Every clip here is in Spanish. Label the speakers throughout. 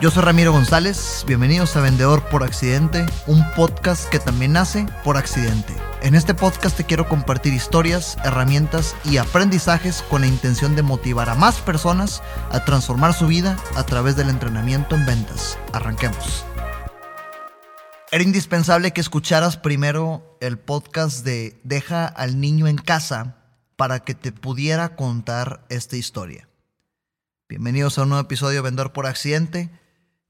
Speaker 1: Yo soy Ramiro González, bienvenidos a Vendedor por Accidente, un podcast que también nace por accidente. En este podcast te quiero compartir historias, herramientas y aprendizajes con la intención de motivar a más personas a transformar su vida a través del entrenamiento en ventas. Arranquemos. Era indispensable que escucharas primero el podcast de Deja al niño en casa para que te pudiera contar esta historia. Bienvenidos a un nuevo episodio de Vendedor por Accidente.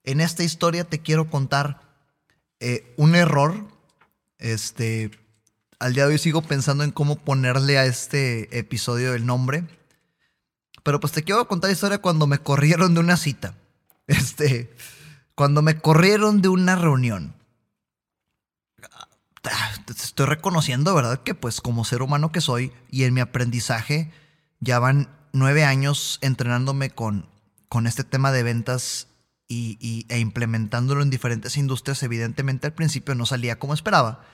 Speaker 1: En esta historia te quiero contar eh, un error. Este, al día de hoy sigo pensando en cómo ponerle a este episodio el nombre. Pero pues te quiero contar la historia cuando me corrieron de una cita. Este, cuando me corrieron de una reunión. Te estoy reconociendo, ¿verdad? Que pues como ser humano que soy y en mi aprendizaje ya van nueve años entrenándome con, con este tema de ventas y, e implementándolo en diferentes industrias, evidentemente al principio no salía como esperaba.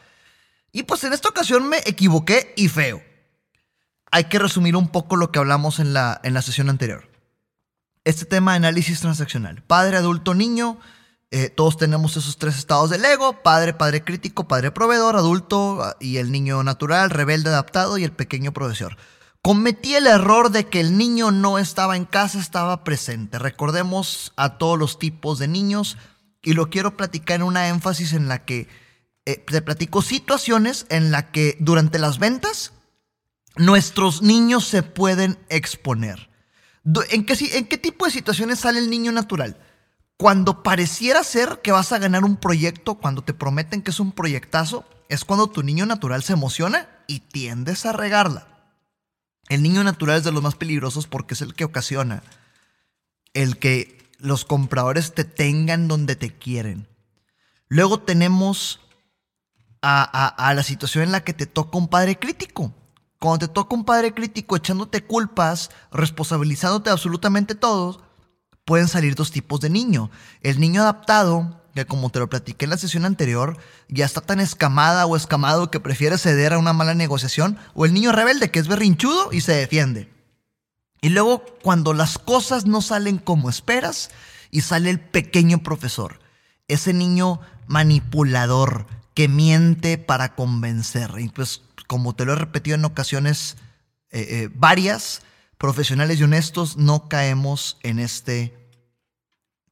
Speaker 1: Y pues en esta ocasión me equivoqué y feo. Hay que resumir un poco lo que hablamos en la, en la sesión anterior. Este tema de análisis transaccional. Padre, adulto, niño. Eh, todos tenemos esos tres estados del ego. Padre, padre crítico, padre proveedor, adulto ah, y el niño natural, rebelde adaptado y el pequeño profesor. Cometí el error de que el niño no estaba en casa, estaba presente. Recordemos a todos los tipos de niños y lo quiero platicar en una énfasis en la que eh, te platico situaciones en la que durante las ventas nuestros niños se pueden exponer. ¿En qué, ¿En qué tipo de situaciones sale el niño natural? Cuando pareciera ser que vas a ganar un proyecto, cuando te prometen que es un proyectazo, es cuando tu niño natural se emociona y tiendes a regarla. El niño natural es de los más peligrosos porque es el que ocasiona el que los compradores te tengan donde te quieren. Luego tenemos a, la situación en la que te toca un padre crítico. Cuando te toca un padre crítico echándote culpas, responsabilizándote absolutamente todo, pueden salir dos tipos de niño. El niño adaptado, que como te lo platiqué en la sesión anterior, ya está tan escamada o escamado que prefiere ceder a una mala negociación, o el niño rebelde que es berrinchudo y se defiende. Y luego cuando las cosas no salen como esperas y sale el pequeño profesor, ese niño manipulador que miente para convencer. Y pues como te lo he repetido en ocasiones eh, eh, varias, profesionales y honestos no caemos en este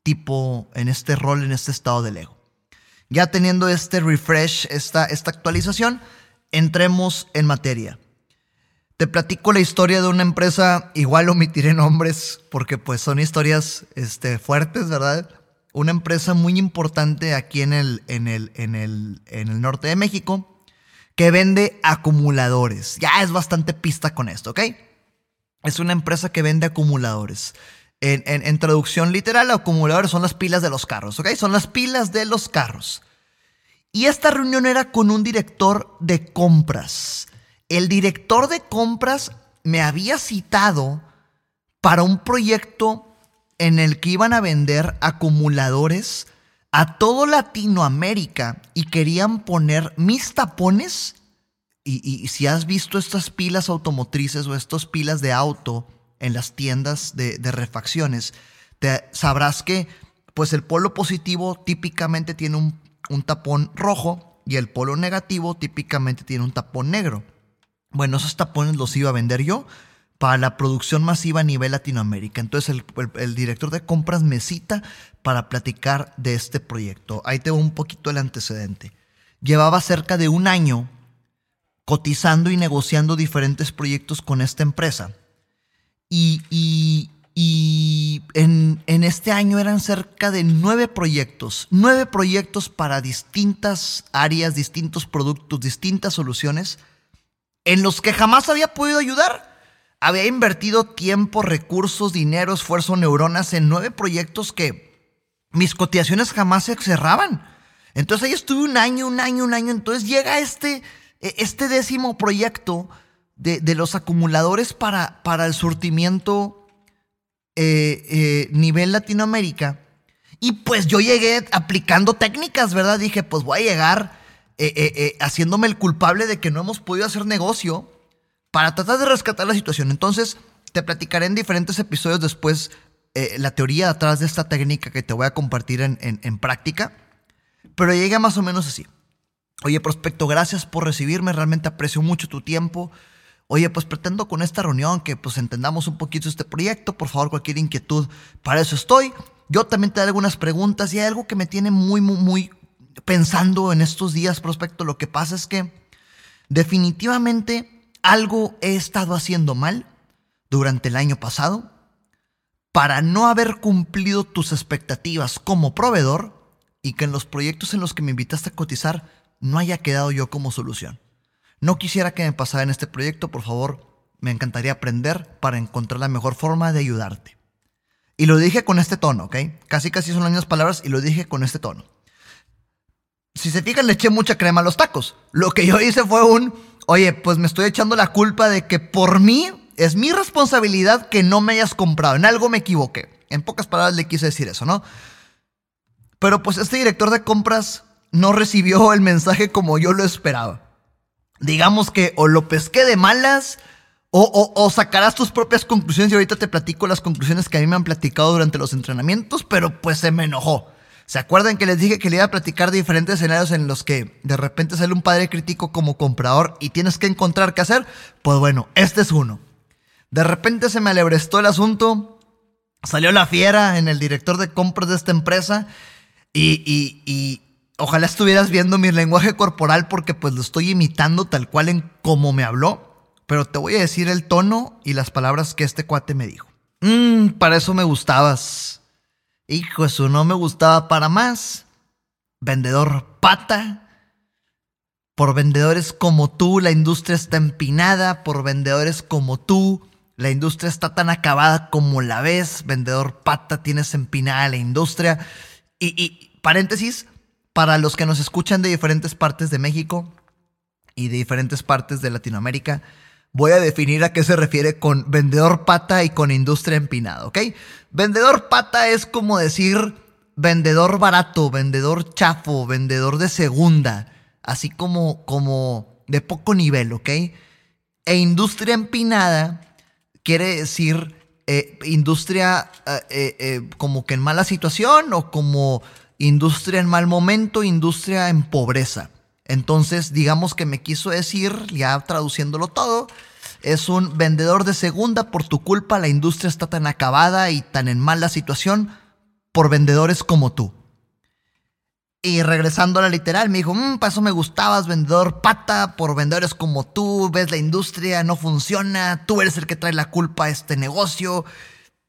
Speaker 1: tipo, en este rol, en este estado del ego. Ya teniendo este refresh, esta, esta actualización, entremos en materia. Te platico la historia de una empresa, igual omitiré nombres porque pues son historias este, fuertes, ¿verdad? Una empresa muy importante aquí en el, en, el, en, el, en el norte de México que vende acumuladores. Ya es bastante pista con esto, ¿ok? Es una empresa que vende acumuladores. En, traducción literal, acumuladores son las pilas de los carros, ¿ok? Son las pilas de los carros. Y esta reunión era con un director de compras. El director de compras me había citado para un proyecto en el que iban a vender acumuladores a todo Latinoamérica y querían poner mis tapones. Y, y, si has visto estas pilas automotrices o estas pilas de auto en las tiendas de, refacciones, te, sabrás que pues el polo positivo típicamente tiene un, tapón rojo y el polo negativo típicamente tiene un tapón negro. Bueno, esos tapones los iba a vender yo para la producción masiva a nivel Latinoamérica. Entonces el, director de compras me cita para platicar de este proyecto. Ahí tengo un poquito el antecedente. Llevaba cerca de un año cotizando y negociando diferentes proyectos con esta empresa. Y, en, en, este año eran cerca de nueve proyectos, nueve proyectos para distintas áreas, distintos productos, distintas soluciones, en los que jamás había podido ayudar. Había invertido tiempo, recursos, dinero, esfuerzo, neuronas en nueve proyectos que mis cotizaciones jamás se cerraban. Entonces ahí estuve un año, un año, un año. Entonces llega este, e, este décimo proyecto de, los acumuladores para, para el surtimiento eh, eh, nivel Latinoamérica. Y pues yo llegué aplicando técnicas, ¿verdad? Dije, pues voy a llegar eh, haciéndome el culpable de que no hemos podido hacer negocio para tratar de rescatar la situación. Entonces, te platicaré en diferentes episodios después la teoría atrás de esta técnica que te voy a compartir en, en práctica, pero llega más o menos así. Oye, prospecto, gracias por recibirme, realmente aprecio mucho tu tiempo. Oye, pues pretendo con esta reunión que pues entendamos un poquito este proyecto. Por favor, cualquier inquietud, para eso estoy. Yo también te daré algunas preguntas y hay algo que me tiene muy, muy, muy pensando en estos días, prospecto. Lo que pasa es que definitivamente algo he estado haciendo mal durante el año pasado para no haber cumplido tus expectativas como proveedor y que en los proyectos en los que me invitaste a cotizar no haya quedado yo como solución. No quisiera que me pasara en este proyecto, por favor, me encantaría aprender para encontrar la mejor forma de ayudarte. Y lo dije con este tono, ¿ok? Casi casi son las mismas palabras y lo dije con este tono. Si se fijan, le eché mucha crema a los tacos. Lo que yo hice fue un, oye, pues me estoy echando la culpa de que por mí es mi responsabilidad que no me hayas comprado. En algo me equivoqué. En pocas palabras le quise decir eso, ¿no? Pero pues este director de compras no recibió el mensaje como yo lo esperaba. Digamos que o lo pesqué de malas o, sacarás tus propias conclusiones y ahorita te platico las conclusiones que a mí me han platicado durante los entrenamientos, pero pues se me enojó. ¿Se acuerdan que les dije que le iba a platicar diferentes escenarios en los que de repente sale un padre crítico como comprador y tienes que encontrar qué hacer? Pues bueno, este es uno. De repente se me alebrestó el asunto, salió la fiera en el director de compras de esta empresa y, y ojalá estuvieras viendo mi lenguaje corporal porque pues lo estoy imitando tal cual en cómo me habló. Pero te voy a decir el tono y las palabras que este cuate me dijo. Mmm, para eso me gustabas. Hijo, eso no me gustaba para más. Vendedor pata. Por vendedores como tú, la industria está empinada. Por vendedores como tú, la industria está tan acabada como la ves. Vendedor pata, tienes empinada la industria. Y, y paréntesis, para los que nos escuchan de diferentes partes de México y de diferentes partes de Latinoamérica, voy a definir a qué se refiere con vendedor pata y con industria empinada, ¿ok? Vendedor pata es como decir vendedor barato, vendedor chafo, vendedor de segunda, así como, como de poco nivel, ¿ok? E industria empinada quiere decir eh, industria eh, eh, como que en mala situación o como industria en mal momento, industria en pobreza. Entonces, digamos que me quiso decir, ya traduciéndolo todo, es un vendedor de segunda, por tu culpa la industria está tan acabada y tan en mala situación por vendedores como tú. Y regresando a la literal, me dijo, mmm, para eso me gustabas, vendedor pata, por vendedores como tú, ves la industria, no funciona, tú eres el que trae la culpa a este negocio.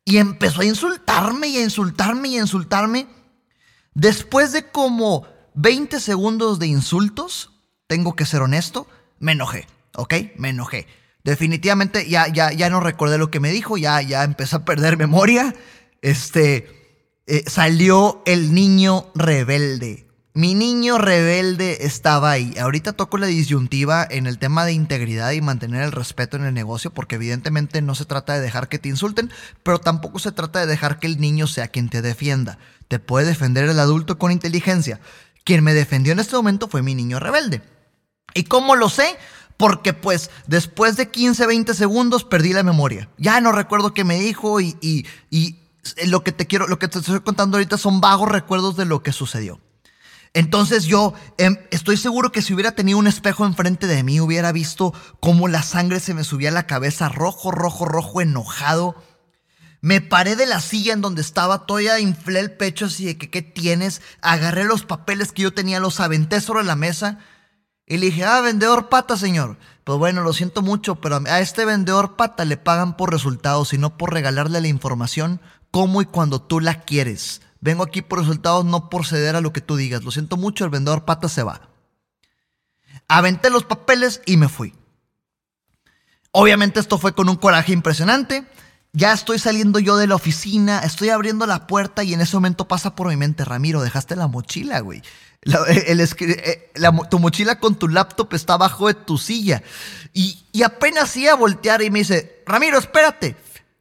Speaker 1: Y empezó a insultarme y a insultarme y a insultarme. Después de como 20 segundos de insultos, tengo que ser honesto, me enojé, ¿ok? Me enojé. Definitivamente ya, ya, ya no recordé lo que me dijo, ya, ya empecé a perder memoria. Este, eh, salió el niño rebelde. Mi niño rebelde estaba ahí. Ahorita toco la disyuntiva en el tema de integridad y mantener el respeto en el negocio, porque evidentemente no se trata de dejar que te insulten, pero tampoco se trata de dejar que el niño sea quien te defienda. Te puede defender el adulto con inteligencia. Quien me defendió en este momento fue mi niño rebelde. ¿Y cómo lo sé? Porque pues después de 15, 20 segundos perdí la memoria. Ya no recuerdo qué me dijo y, y, y lo que te quiero, lo que te estoy contando ahorita son vagos recuerdos de lo que sucedió. Entonces yo em, estoy seguro que si hubiera tenido un espejo enfrente de mí, hubiera visto cómo la sangre se me subía a la cabeza, rojo, rojo, rojo, enojado. Me paré de la silla en donde estaba, todavía inflé el pecho así de que, ¿qué tienes? Agarré los papeles que yo tenía, los aventé sobre la mesa y le dije, ah, vendedor pata, señor. Pues bueno, lo siento mucho, pero a este vendedor pata le pagan por resultados y no por regalarle la información cómo y cuando tú la quieres. Vengo aquí por resultados, no por ceder a lo que tú digas. Lo siento mucho, el vendedor pata se va. Aventé los papeles y me fui. Obviamente esto fue con un coraje impresionante. Ya estoy saliendo yo de la oficina, estoy abriendo la puerta y en ese momento pasa por mi mente, Ramiro, dejaste la mochila, güey. Eh, tu mochila con tu laptop está abajo de tu silla. Y, y apenas iba a voltear y me dice, Ramiro, espérate.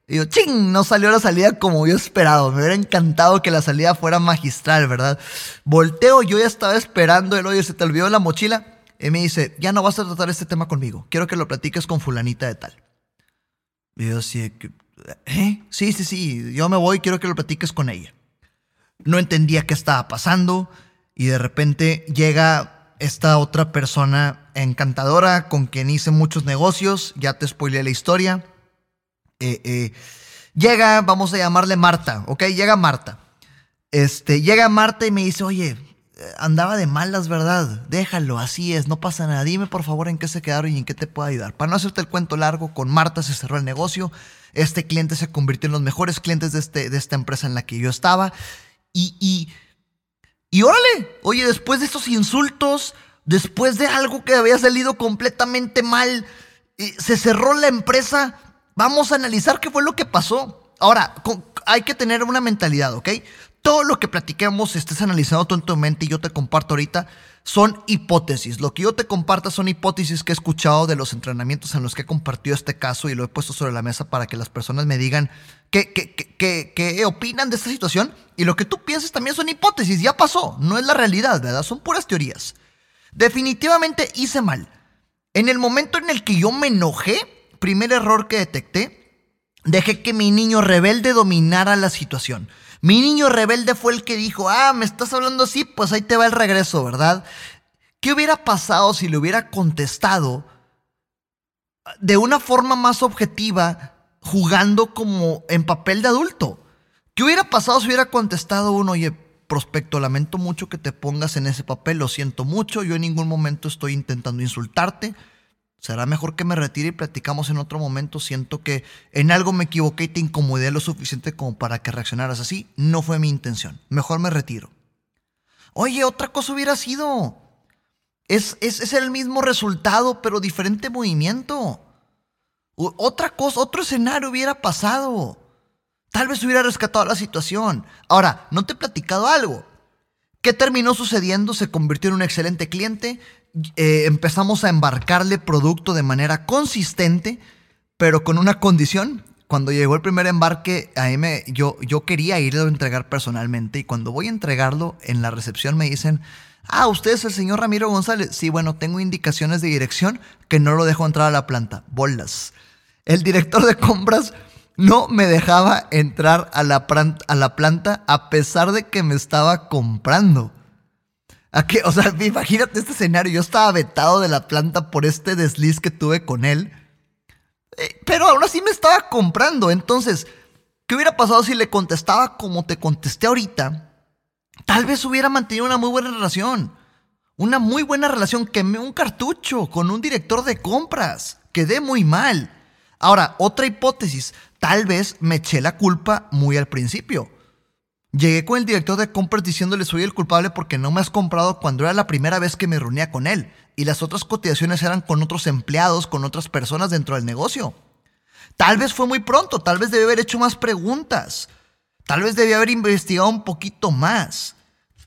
Speaker 1: Y yo, ching, no salió la salida como yo esperado. Me hubiera encantado que la salida fuera magistral, ¿verdad? Volteo, yo ya estaba esperando el oye, se te olvidó la mochila. Y me dice, ya no vas a tratar este tema conmigo. Quiero que lo platiques con fulanita de tal. Y yo así, ¿eh? Sí, sí, sí, yo me voy, quiero que lo platiques con ella. No entendía qué estaba pasando y de repente llega esta otra persona encantadora con quien hice muchos negocios, ya te spoileé la historia. Eh, eh, llega, vamos a llamarle Marta, ¿ok? Llega Marta. Este, llega Marta y me dice, oye, andaba de malas, ¿verdad? Déjalo, así es, no pasa nada. Dime por favor en qué se quedaron y en qué te puedo ayudar. Para no hacerte el cuento largo, con Marta se cerró el negocio. Este cliente se convirtió en los mejores clientes de, este, de esta empresa en la que yo estaba. Y, y, y órale, oye, después de estos insultos, después de algo que había salido completamente mal, eh, se cerró la empresa. Vamos a analizar qué fue lo que pasó. Ahora, hay que tener una mentalidad, ¿ok? todo lo que platiquemos, estés analizando tú en tu mente y yo te comparto ahorita, son hipótesis. Lo que yo te comparta son hipótesis que he escuchado de los entrenamientos en los que he compartido este caso y lo he puesto sobre la mesa para que las personas me digan qué, qué, opinan de esta situación. Y lo que tú piensas también son hipótesis, ya pasó, no es la realidad, ¿verdad? Son puras teorías. Definitivamente hice mal. En el momento en el que yo me enojé, primer error que detecté, dejé que mi niño rebelde dominara la situación. Mi niño rebelde fue el que dijo, ah, me estás hablando así, pues ahí te va el regreso, ¿verdad? ¿Qué hubiera pasado si le hubiera contestado de una forma más objetiva, jugando como en papel de adulto? ¿Qué hubiera pasado si hubiera contestado uno, oye, prospecto, lamento mucho que te pongas en ese papel, lo siento mucho, yo en ningún momento estoy intentando insultarte, Será mejor que me retire y platicamos en otro momento. Siento que en algo me equivoqué y te incomodé lo suficiente como para que reaccionaras así. No fue mi intención. Mejor me retiro. Oye, otra cosa hubiera sido. Es, es, el mismo resultado, pero diferente movimiento. otra cosa, otro escenario hubiera pasado. Tal vez hubiera rescatado la situación. Ahora, no te he platicado algo. ¿Qué terminó sucediendo? Se convirtió en un excelente cliente. Eh, empezamos a embarcarle producto de manera consistente, pero con una condición. Cuando llegó el primer embarque, a mí yo, yo quería irlo a entregar personalmente y cuando voy a entregarlo en la recepción me dicen, ah, usted es el señor Ramiro González. Sí, bueno, tengo indicaciones de dirección que no lo dejo entrar a la planta. Bolas. El director de compras no me dejaba entrar a la planta a pesar de que me estaba comprando o sea, imagínate este escenario. Yo estaba vetado de la planta por este desliz que tuve con él. Eh, pero aún así me estaba comprando. Entonces, ¿qué hubiera pasado si le contestaba como te contesté ahorita? Tal vez hubiera mantenido una muy buena relación. Una muy buena relación. Quemé un cartucho con un director de compras. Quedé muy mal. Ahora, otra hipótesis. Tal vez me eché la culpa muy al principio. Llegué con el director de compras diciéndole soy el culpable porque no me has comprado cuando era la primera vez que me reunía con él y las otras cotizaciones eran con otros empleados, con otras personas dentro del negocio. Tal vez fue muy pronto, tal vez debí haber hecho más preguntas, tal vez debí haber investigado un poquito más.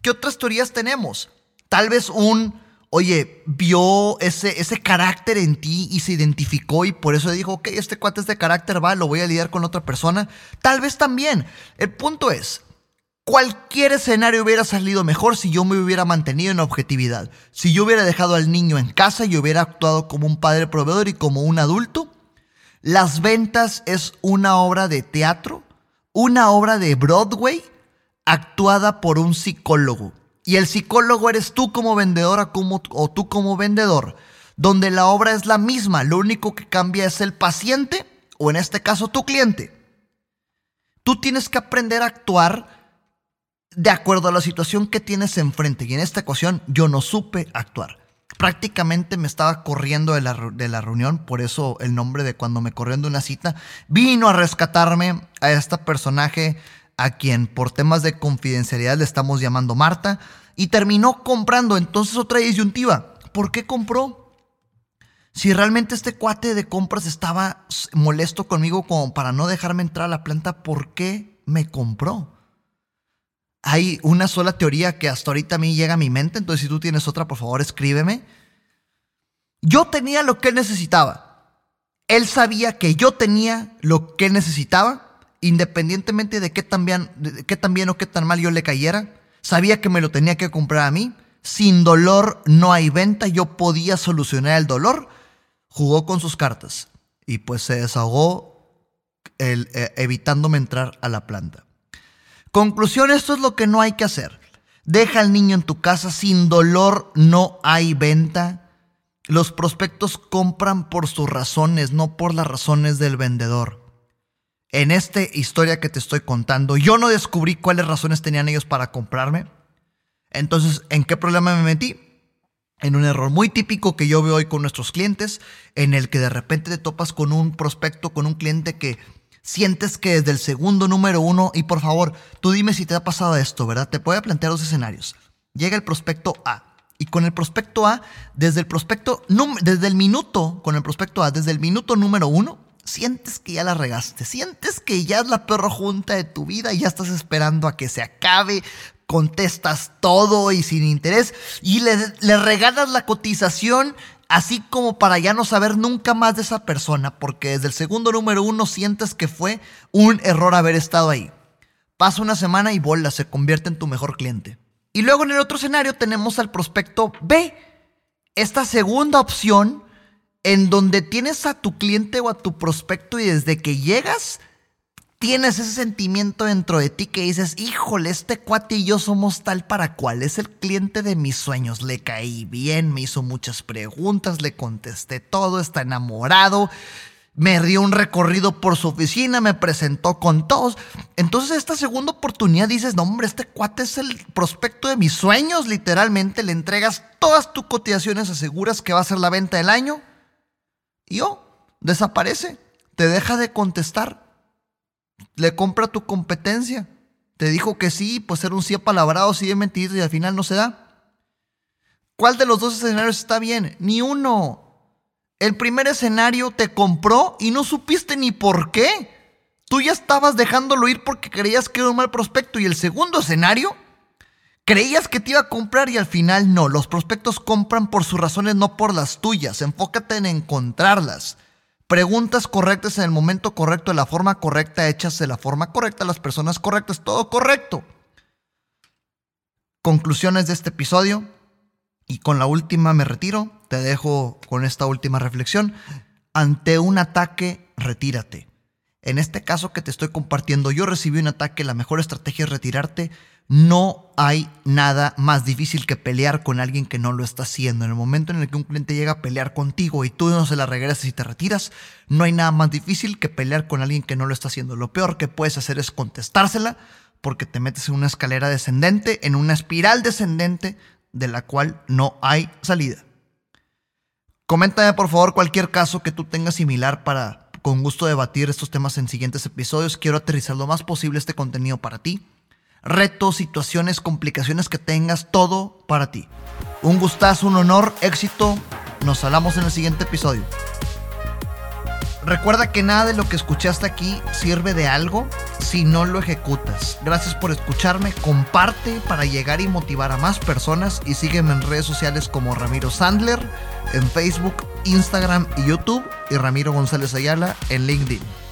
Speaker 1: ¿Qué otras teorías tenemos? Tal vez un, oye, vio ese, ese carácter en ti y se identificó y por eso dijo, ok, este cuate es de carácter, va, lo voy a lidiar con otra persona. Tal vez también. El punto es, Cualquier escenario hubiera salido mejor si yo me hubiera mantenido en objetividad. Si yo hubiera dejado al niño en casa y hubiera actuado como un padre proveedor y como un adulto. Las ventas es una obra de teatro, una obra de Broadway actuada por un psicólogo. Y el psicólogo eres tú como vendedora o tú como vendedor, donde la obra es la misma, lo único que cambia es el paciente o en este caso tu cliente. Tú tienes que aprender a actuar de acuerdo a la situación que tienes enfrente. Y en esta ocasión yo no supe actuar. Prácticamente me estaba corriendo de la, de la reunión, por eso el nombre de cuando me corriendo de una cita. Vino a rescatarme a este personaje a quien por temas de confidencialidad le estamos llamando Marta y terminó comprando. Entonces otra disyuntiva, ¿por qué compró? Si realmente este cuate de compras estaba molesto conmigo como para no dejarme entrar a la planta, ¿por qué me compró? Hay una sola teoría que hasta ahorita a mí llega a mi mente, entonces si tú tienes otra, por favor, escríbeme. Yo tenía lo que él necesitaba. Él sabía que yo tenía lo que él necesitaba, independientemente de qué tan bien, qué tan o qué tan mal yo le cayera. Sabía que me lo tenía que comprar a mí. Sin dolor no hay venta, yo podía solucionar el dolor. Jugó con sus cartas y pues se desahogó eh, evitándome entrar a la planta. Conclusión, esto es lo que no hay que hacer. Deja al niño en tu casa sin dolor, no hay venta. Los prospectos compran por sus razones, no por las razones del vendedor. En esta historia que te estoy contando, yo no descubrí cuáles razones tenían ellos para comprarme. Entonces, ¿en qué problema me metí? En un error muy típico que yo veo hoy con nuestros clientes, en el que de repente te topas con un prospecto, con un cliente que sientes que desde el segundo número uno, y por favor, tú dime si te ha pasado esto, ¿verdad? Te puedo plantear dos escenarios. Llega el prospecto A. Y con el prospecto A, desde el prospecto, desde el minuto, con el prospecto A, desde el minuto número uno, sientes que ya la regaste, sientes que ya es la perro junta de tu vida y ya estás esperando a que se acabe, contestas todo y sin interés y le regalas la cotización así como para ya no saber nunca más de esa persona, porque desde el segundo número uno sientes que fue un error haber estado ahí. Pasa una semana y bola, se convierte en tu mejor cliente. Y luego en el otro escenario tenemos al prospecto B, esta segunda opción en donde tienes a tu cliente o a tu prospecto y desde que llegas tienes ese sentimiento dentro de ti que dices, híjole, este cuate y yo somos tal para cual, es el cliente de mis sueños, le caí bien, me hizo muchas preguntas, le contesté todo, está enamorado, me dio un recorrido por su oficina, me presentó con todos. Entonces esta segunda oportunidad dices, no hombre, este cuate es el prospecto de mis sueños, literalmente le entregas todas tus cotizaciones, aseguras que va a ser la venta del año y oh, desaparece, te deja de contestar le compra tu competencia. Te dijo que sí, pues era un sí apalabrado, sí de mentiras y al final no se da. ¿Cuál de los dos escenarios está bien? Ni uno. El primer escenario te compró y no supiste ni por qué. Tú ya estabas dejándolo ir porque creías que era un mal prospecto. Y el segundo escenario, creías que te iba a comprar y al final no. Los prospectos compran por sus razones, no por las tuyas. Enfócate en encontrarlas. Preguntas correctas en el momento correcto, de la forma correcta, hechas de la forma correcta, las personas correctas, todo correcto. Conclusiones de este episodio. Y con la última me retiro. Te dejo con esta última reflexión. Ante un ataque, retírate. En este caso que te estoy compartiendo, yo recibí un ataque, la mejor estrategia es retirarte no hay nada más difícil que pelear con alguien que no lo está haciendo. En el momento en el que un cliente llega a pelear contigo y tú no se la regresas y te retiras, no hay nada más difícil que pelear con alguien que no lo está haciendo. Lo peor que puedes hacer es contestársela porque te metes en una escalera descendente, en una espiral descendente de la cual no hay salida. Coméntame por favor cualquier caso que tú tengas similar para con gusto debatir estos temas en siguientes episodios. Quiero aterrizar lo más posible este contenido para ti retos, situaciones, complicaciones que tengas, todo para ti. Un gustazo, un honor, éxito. Nos hablamos en el siguiente episodio. Recuerda que nada de lo que escuchaste aquí sirve de algo si no lo ejecutas. Gracias por escucharme, comparte para llegar y motivar a más personas y sígueme en redes sociales como Ramiro Sandler, en Facebook, Instagram y YouTube y Ramiro González Ayala en LinkedIn.